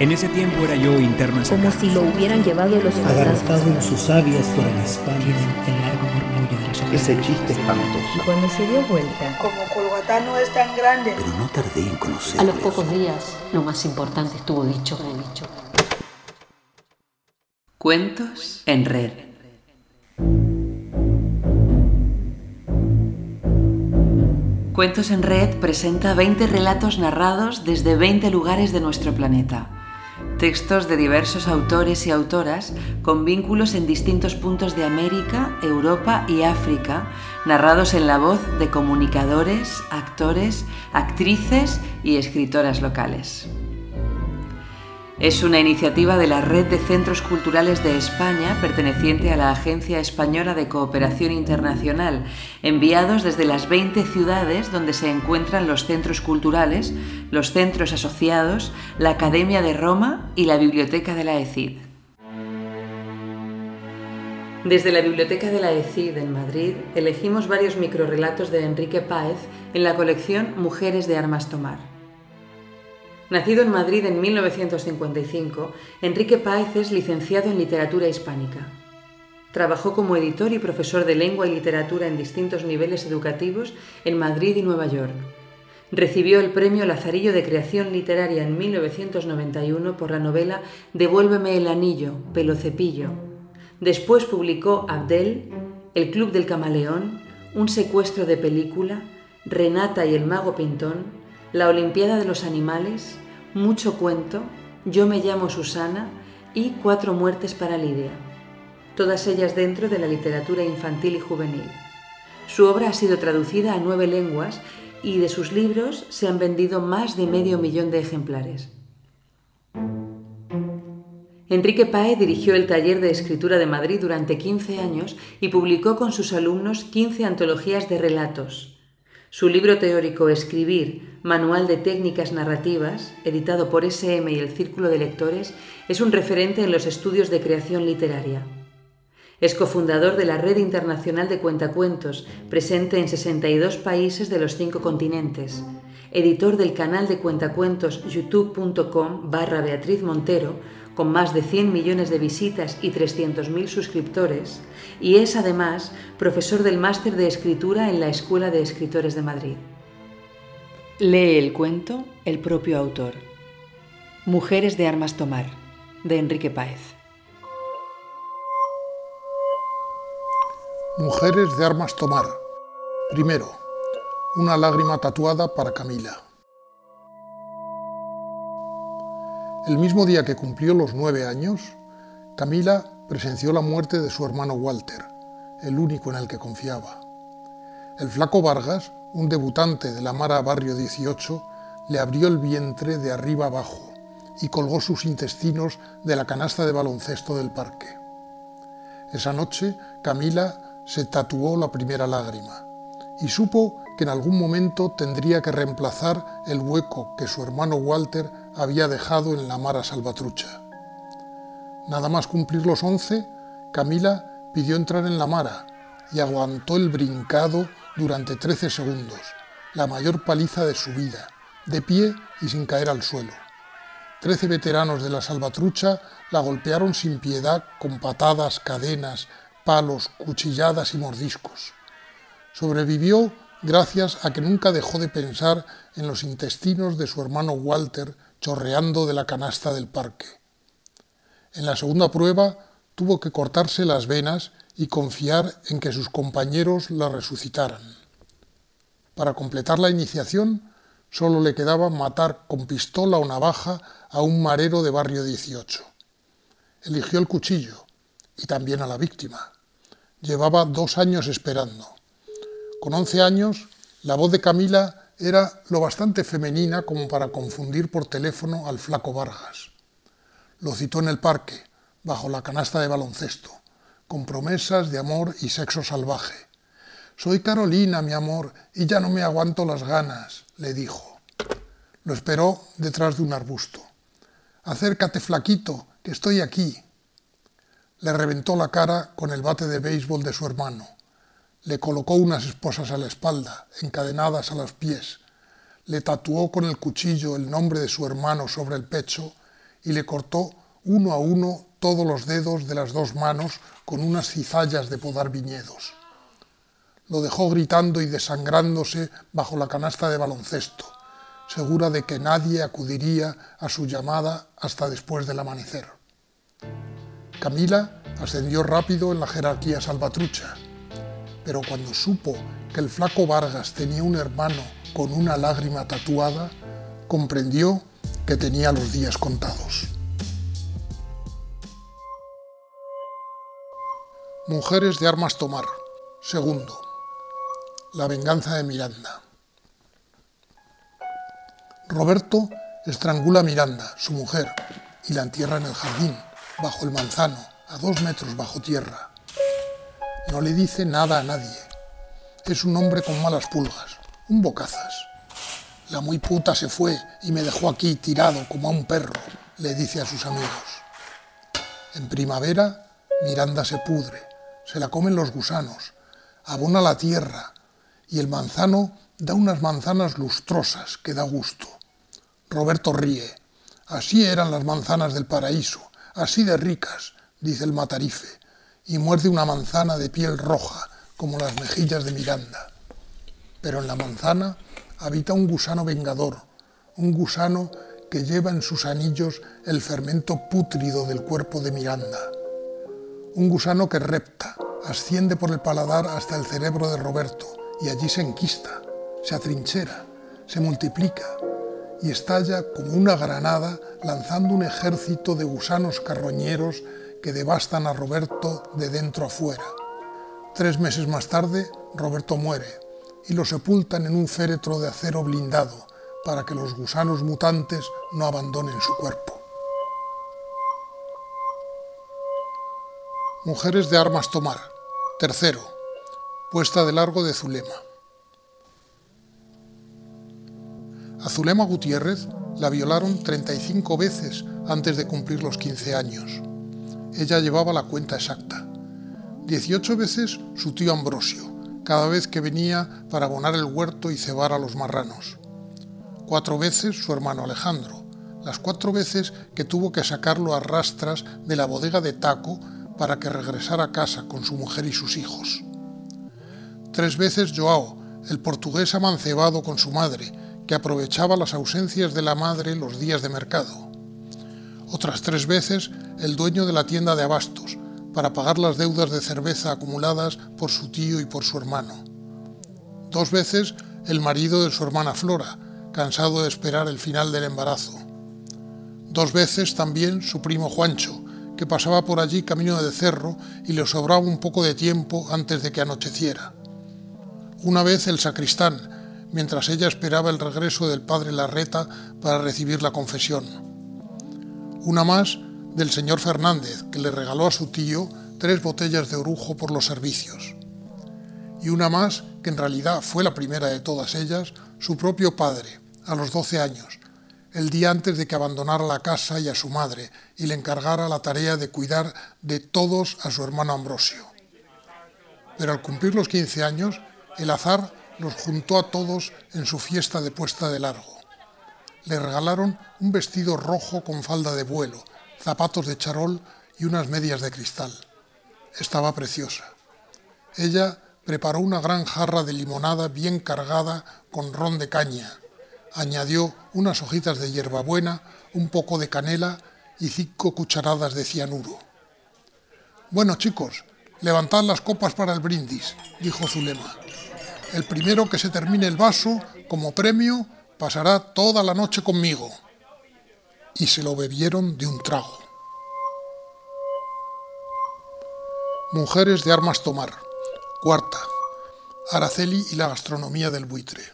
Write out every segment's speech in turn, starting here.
En ese tiempo era yo interno en Como si lo hubieran llevado los fantasmas. en sus sabias por el espalda. el largo murmullo de las Ese chiste Y espantoso. cuando se dio vuelta, Como Colgatá no es tan grande. Pero no tardé en A conocerlo. los pocos días, lo más importante estuvo dicho dicho. Cuentos en red. Cuentos en Red presenta 20 relatos narrados desde 20 lugares de nuestro planeta. Textos de diversos autores y autoras con vínculos en distintos puntos de América, Europa y África, narrados en la voz de comunicadores, actores, actrices y escritoras locales. Es una iniciativa de la Red de Centros Culturales de España, perteneciente a la Agencia Española de Cooperación Internacional, enviados desde las 20 ciudades donde se encuentran los centros culturales, los centros asociados, la Academia de Roma y la Biblioteca de la ECID. Desde la Biblioteca de la ECID en Madrid elegimos varios microrelatos de Enrique Páez en la colección Mujeres de Armas Tomar. Nacido en Madrid en 1955, Enrique Páez es licenciado en literatura hispánica. Trabajó como editor y profesor de lengua y literatura en distintos niveles educativos en Madrid y Nueva York. Recibió el premio Lazarillo de Creación Literaria en 1991 por la novela Devuélveme el anillo, Pelo Cepillo. Después publicó Abdel, El Club del Camaleón, Un secuestro de película, Renata y el Mago Pintón, La Olimpiada de los Animales, Mucho Cuento, Yo me llamo Susana y Cuatro muertes para Lidia. Todas ellas dentro de la literatura infantil y juvenil. Su obra ha sido traducida a nueve lenguas y de sus libros se han vendido más de medio millón de ejemplares. Enrique Pae dirigió el taller de escritura de Madrid durante 15 años y publicó con sus alumnos 15 antologías de relatos. Su libro teórico Escribir, Manual de Técnicas Narrativas, editado por SM y el Círculo de Lectores, es un referente en los estudios de creación literaria. Es cofundador de la Red Internacional de Cuentacuentos, presente en 62 países de los cinco continentes. Editor del canal de cuentacuentos youtube.com barra Beatriz Montero, con más de 100 millones de visitas y 300.000 suscriptores, y es además profesor del máster de escritura en la Escuela de Escritores de Madrid. Lee el cuento el propio autor. Mujeres de Armas Tomar, de Enrique Páez. Mujeres de armas tomar. Primero, una lágrima tatuada para Camila. El mismo día que cumplió los nueve años, Camila presenció la muerte de su hermano Walter, el único en el que confiaba. El flaco Vargas, un debutante de la Mara Barrio 18, le abrió el vientre de arriba abajo y colgó sus intestinos de la canasta de baloncesto del parque. Esa noche, Camila se tatuó la primera lágrima y supo que en algún momento tendría que reemplazar el hueco que su hermano Walter había dejado en la Mara Salvatrucha. Nada más cumplir los once, Camila pidió entrar en la Mara y aguantó el brincado durante 13 segundos, la mayor paliza de su vida, de pie y sin caer al suelo. Trece veteranos de la Salvatrucha la golpearon sin piedad con patadas, cadenas, palos, cuchilladas y mordiscos. Sobrevivió gracias a que nunca dejó de pensar en los intestinos de su hermano Walter chorreando de la canasta del parque. En la segunda prueba tuvo que cortarse las venas y confiar en que sus compañeros la resucitaran. Para completar la iniciación, solo le quedaba matar con pistola o navaja a un marero de barrio 18. Eligió el cuchillo y también a la víctima. Llevaba dos años esperando. Con once años, la voz de Camila era lo bastante femenina como para confundir por teléfono al flaco Vargas. Lo citó en el parque, bajo la canasta de baloncesto, con promesas de amor y sexo salvaje. Soy Carolina, mi amor, y ya no me aguanto las ganas, le dijo. Lo esperó detrás de un arbusto. Acércate, flaquito, que estoy aquí. Le reventó la cara con el bate de béisbol de su hermano. Le colocó unas esposas a la espalda, encadenadas a los pies. Le tatuó con el cuchillo el nombre de su hermano sobre el pecho y le cortó uno a uno todos los dedos de las dos manos con unas cizallas de podar viñedos. Lo dejó gritando y desangrándose bajo la canasta de baloncesto, segura de que nadie acudiría a su llamada hasta después del amanecer. Camila ascendió rápido en la jerarquía salvatrucha, pero cuando supo que el flaco Vargas tenía un hermano con una lágrima tatuada, comprendió que tenía los días contados. Mujeres de armas tomar. Segundo. La venganza de Miranda. Roberto estrangula a Miranda, su mujer, y la entierra en el jardín, bajo el manzano, a dos metros bajo tierra. No le dice nada a nadie. Es un hombre con malas pulgas, un bocazas. La muy puta se fue y me dejó aquí tirado como a un perro, le dice a sus amigos. En primavera, Miranda se pudre, se la comen los gusanos, abona la tierra y el manzano da unas manzanas lustrosas que da gusto. Roberto ríe. Así eran las manzanas del paraíso, así de ricas, dice el matarife, y muerde una manzana de piel roja, como las mejillas de Miranda. Pero en la manzana habita un gusano vengador, un gusano que lleva en sus anillos el fermento pútrido del cuerpo de Miranda. Un gusano que repta, asciende por el paladar hasta el cerebro de Roberto y allí se enquista, se atrinchera, se multiplica, y estalla como una granada lanzando un ejército de gusanos carroñeros que devastan a Roberto de dentro a fuera. Tres meses más tarde, Roberto muere y lo sepultan en un féretro de acero blindado para que los gusanos mutantes no abandonen su cuerpo. Mujeres de armas tomar. Tercero, puesta de largo de Zulema. A Zulema Gutiérrez la violaron 35 veces antes de cumplir los 15 años. Ella llevaba la cuenta exacta. 18 veces su tío Ambrosio, cada vez que venía para abonar el huerto y cebar a los marranos. Cuatro veces su hermano Alejandro, las cuatro veces que tuvo que sacarlo a rastras de la bodega de Taco para que regresara a casa con su mujer y sus hijos. Tres veces Joao, el portugués amancebado con su madre, que aprovechaba las ausencias de la madre los días de mercado. Otras tres veces el dueño de la tienda de abastos, para pagar las deudas de cerveza acumuladas por su tío y por su hermano. Dos veces el marido de su hermana Flora, cansado de esperar el final del embarazo. Dos veces también su primo Juancho, que pasaba por allí camino de cerro y le sobraba un poco de tiempo antes de que anocheciera. Una vez el sacristán, mientras ella esperaba el regreso del padre Larreta para recibir la confesión. Una más del señor Fernández, que le regaló a su tío tres botellas de orujo por los servicios. Y una más, que en realidad fue la primera de todas ellas, su propio padre, a los 12 años, el día antes de que abandonara la casa y a su madre y le encargara la tarea de cuidar de todos a su hermano Ambrosio. Pero al cumplir los 15 años, el azar los juntó a todos en su fiesta de puesta de largo. Le regalaron un vestido rojo con falda de vuelo, zapatos de charol y unas medias de cristal. Estaba preciosa. Ella preparó una gran jarra de limonada bien cargada con ron de caña. Añadió unas hojitas de hierbabuena, un poco de canela y cinco cucharadas de cianuro. Bueno, chicos, levantad las copas para el brindis, dijo Zulema. El primero que se termine el vaso, como premio, pasará toda la noche conmigo. Y se lo bebieron de un trago. Mujeres de armas tomar. Cuarta. Araceli y la gastronomía del buitre.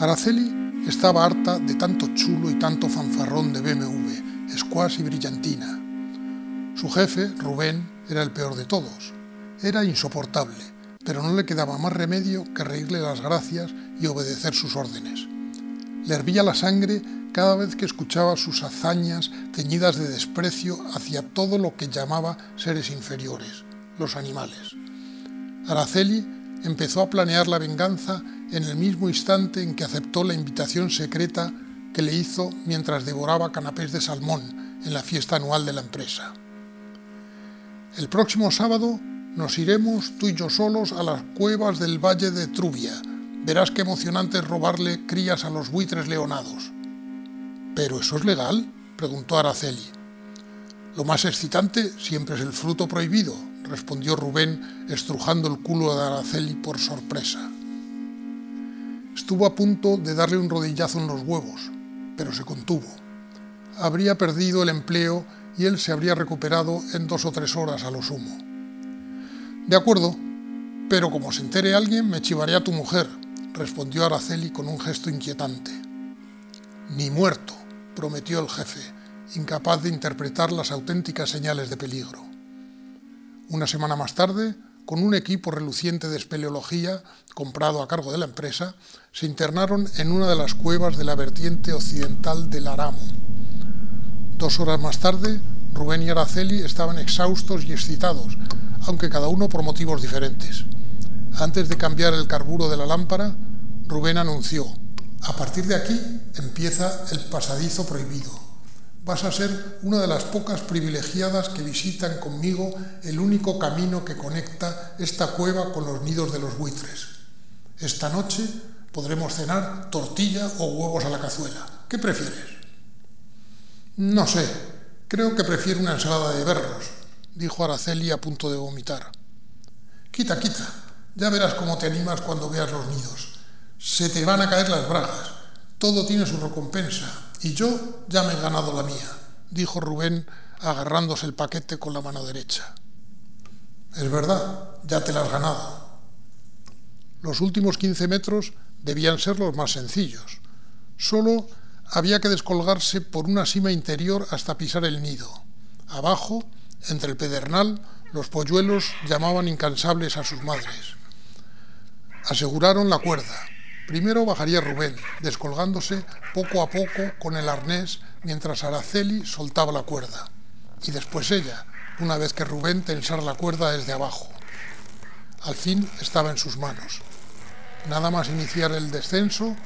Araceli estaba harta de tanto chulo y tanto fanfarrón de BMW, squash y brillantina. Su jefe, Rubén, era el peor de todos. Era insoportable pero no le quedaba más remedio que reírle las gracias y obedecer sus órdenes. Le hervía la sangre cada vez que escuchaba sus hazañas teñidas de desprecio hacia todo lo que llamaba seres inferiores, los animales. Araceli empezó a planear la venganza en el mismo instante en que aceptó la invitación secreta que le hizo mientras devoraba canapés de salmón en la fiesta anual de la empresa. El próximo sábado nos iremos tú y yo solos a las cuevas del Valle de Trubia. Verás qué emocionante es robarle crías a los buitres leonados. ¿Pero eso es legal? preguntó Araceli. Lo más excitante siempre es el fruto prohibido, respondió Rubén, estrujando el culo de Araceli por sorpresa. Estuvo a punto de darle un rodillazo en los huevos, pero se contuvo. Habría perdido el empleo y él se habría recuperado en dos o tres horas a lo sumo. De acuerdo, pero como se entere alguien, me chivaré a tu mujer, respondió Araceli con un gesto inquietante. Ni muerto, prometió el jefe, incapaz de interpretar las auténticas señales de peligro. Una semana más tarde, con un equipo reluciente de espeleología comprado a cargo de la empresa, se internaron en una de las cuevas de la vertiente occidental del Aramo. Dos horas más tarde, Rubén y Araceli estaban exhaustos y excitados, aunque cada uno por motivos diferentes. Antes de cambiar el carburo de la lámpara, Rubén anunció, a partir de aquí empieza el pasadizo prohibido vas a ser una de las pocas privilegiadas que visitan conmigo el único camino que conecta esta cueva con los nidos de los buitres. Esta noche podremos cenar tortilla o huevos a la cazuela. ¿Qué prefieres? No sé, creo que prefiero una ensalada de berros, dijo Araceli a punto de vomitar. Quita, quita, ya verás cómo te animas cuando veas los nidos. Se te van a caer las bragas. Todo tiene su recompensa y yo ya me he ganado la mía, dijo Rubén agarrándose el paquete con la mano derecha. Es verdad, ya te la has ganado. Los últimos 15 metros debían ser los más sencillos. Solo había que descolgarse por una cima interior hasta pisar el nido. Abajo, entre el pedernal, los polluelos llamaban incansables a sus madres. Aseguraron la cuerda, Primero bajaría Rubén, descolgándose poco a poco con el arnés mientras Araceli soltaba la cuerda. Y después ella, una vez que Rubén tensara la cuerda desde abajo. Al fin estaba en sus manos. Nada más iniciar el descenso,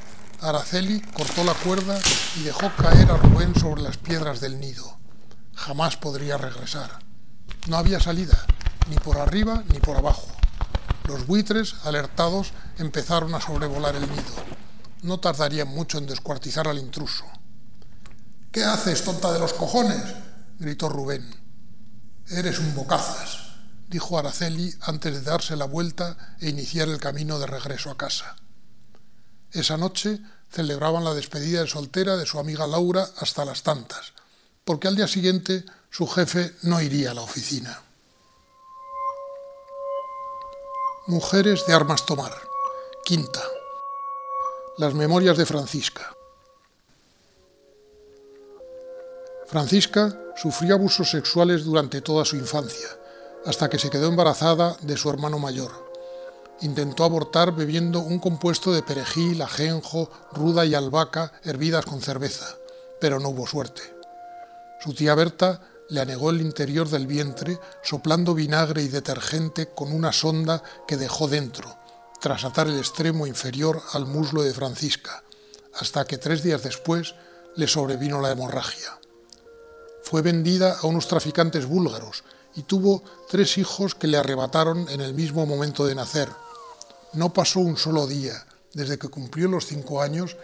Araceli cortó la cuerda y dejó caer a Rubén sobre las piedras del nido. Jamás podría regresar. No había salida, ni por arriba ni por abajo. Los buitres, alertados, empezaron a sobrevolar el nido. No tardarían mucho en descuartizar al intruso. ¿Qué haces, tonta de los cojones? gritó Rubén. Eres un bocazas, dijo Araceli antes de darse la vuelta e iniciar el camino de regreso a casa. Esa noche celebraban la despedida de soltera de su amiga Laura hasta las tantas, porque al día siguiente su jefe no iría a la oficina. Mujeres de armas tomar. Quinta. Las memorias de Francisca. Francisca sufrió abusos sexuales durante toda su infancia, hasta que se quedó embarazada de su hermano mayor. Intentó abortar bebiendo un compuesto de perejil, ajenjo, ruda y albahaca hervidas con cerveza, pero no hubo suerte. Su tía Berta le anegó el interior del vientre, soplando vinagre y detergente con una sonda que dejó dentro, tras atar el extremo inferior al muslo de Francisca, hasta que tres días después le sobrevino la hemorragia. Fue vendida a unos traficantes búlgaros y tuvo tres hijos que le arrebataron en el mismo momento de nacer. No pasó un solo día, desde que cumplió los cinco años,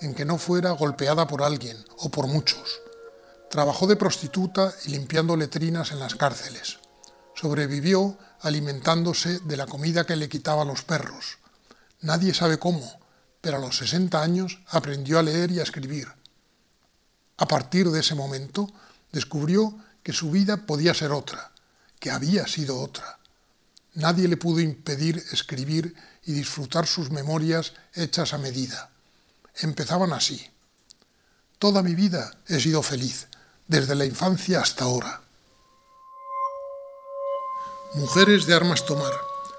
en que no fuera golpeada por alguien o por muchos. Trabajó de prostituta y limpiando letrinas en las cárceles. Sobrevivió alimentándose de la comida que le quitaba a los perros. Nadie sabe cómo, pero a los 60 años aprendió a leer y a escribir. A partir de ese momento descubrió que su vida podía ser otra, que había sido otra. Nadie le pudo impedir escribir y disfrutar sus memorias hechas a medida. Empezaban así. Toda mi vida he sido feliz desde la infancia hasta ahora. Mujeres de armas tomar.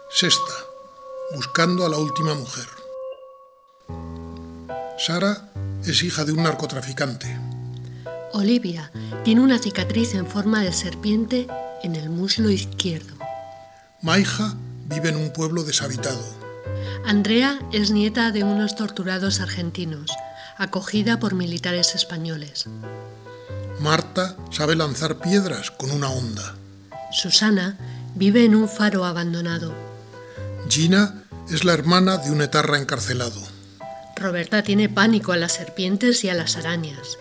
Sexta. Buscando a la última mujer. Sara es hija de un narcotraficante. Olivia tiene una cicatriz en forma de serpiente en el muslo izquierdo. Maija vive en un pueblo deshabitado. Andrea es nieta de unos torturados argentinos. acogida por militares españoles. Marta sabe lanzar piedras con una onda. Susana vive en un faro abandonado. Gina es la hermana de un etarra encarcelado. Roberta tiene pánico a las serpientes y a las arañas.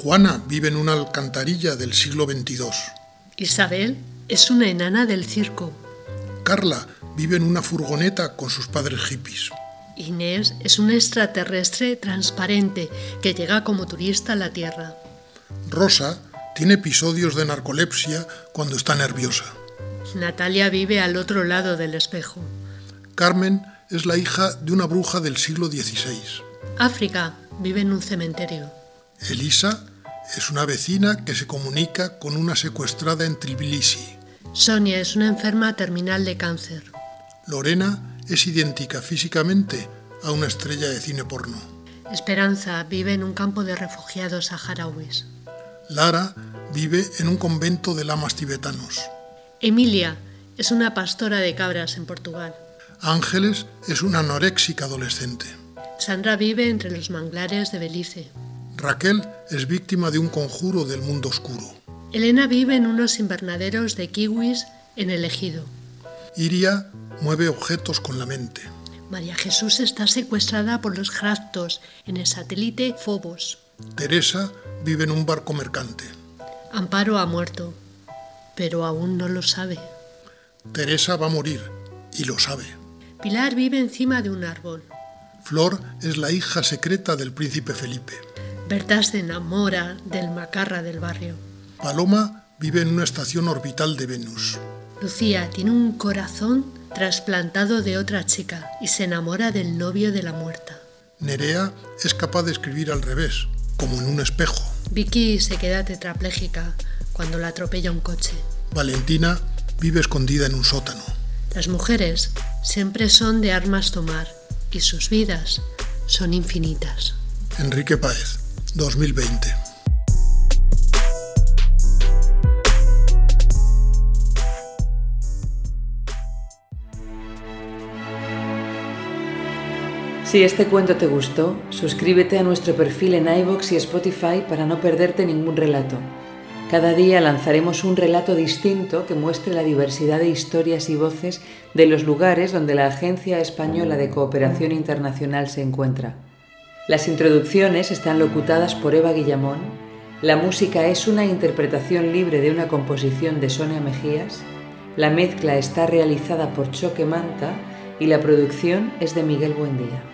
Juana vive en una alcantarilla del siglo XXII. Isabel es una enana del circo. Carla vive en una furgoneta con sus padres hippies. Inés es un extraterrestre transparente que llega como turista a la Tierra. Rosa tiene episodios de narcolepsia cuando está nerviosa. Natalia vive al otro lado del espejo. Carmen es la hija de una bruja del siglo XVI. África vive en un cementerio. Elisa es una vecina que se comunica con una secuestrada en Tbilisi. Sonia es una enferma terminal de cáncer. Lorena es idéntica físicamente a una estrella de cine porno. Esperanza vive en un campo de refugiados saharauis. Lara vive en un convento de lamas tibetanos. Emilia es una pastora de cabras en Portugal. Ángeles es una anoréxica adolescente. Sandra vive entre los manglares de Belice. Raquel es víctima de un conjuro del mundo oscuro. Elena vive en unos invernaderos de kiwis en el ejido. Iria mueve objetos con la mente. María Jesús está secuestrada por los Graftos en el satélite Phobos. Teresa vive en un barco mercante. Amparo ha muerto, pero aún no lo sabe. Teresa va a morir y lo sabe. Pilar vive encima de un árbol. Flor es la hija secreta del príncipe Felipe. Berta se enamora del macarra del barrio. Paloma vive en una estación orbital de Venus. Lucía tiene un corazón trasplantado de otra chica y se enamora del novio de la muerta. Nerea es capaz de escribir al revés, como en un espejo. Vicky se queda tetrapléjica cuando la atropella un coche. Valentina vive escondida en un sótano. Las mujeres siempre son de armas tomar y sus vidas son infinitas. Enrique Páez, 2020. Si este cuento te gustó, suscríbete a nuestro perfil en iVoox y Spotify para no perderte ningún relato. Cada día lanzaremos un relato distinto que muestre la diversidad de historias y voces de los lugares donde la Agencia Española de Cooperación Internacional se encuentra. Las introducciones están locutadas por Eva Guillamón, la música es una interpretación libre de una composición de Sonia Mejías, la mezcla está realizada por Choque Manta y la producción es de Miguel Buendía.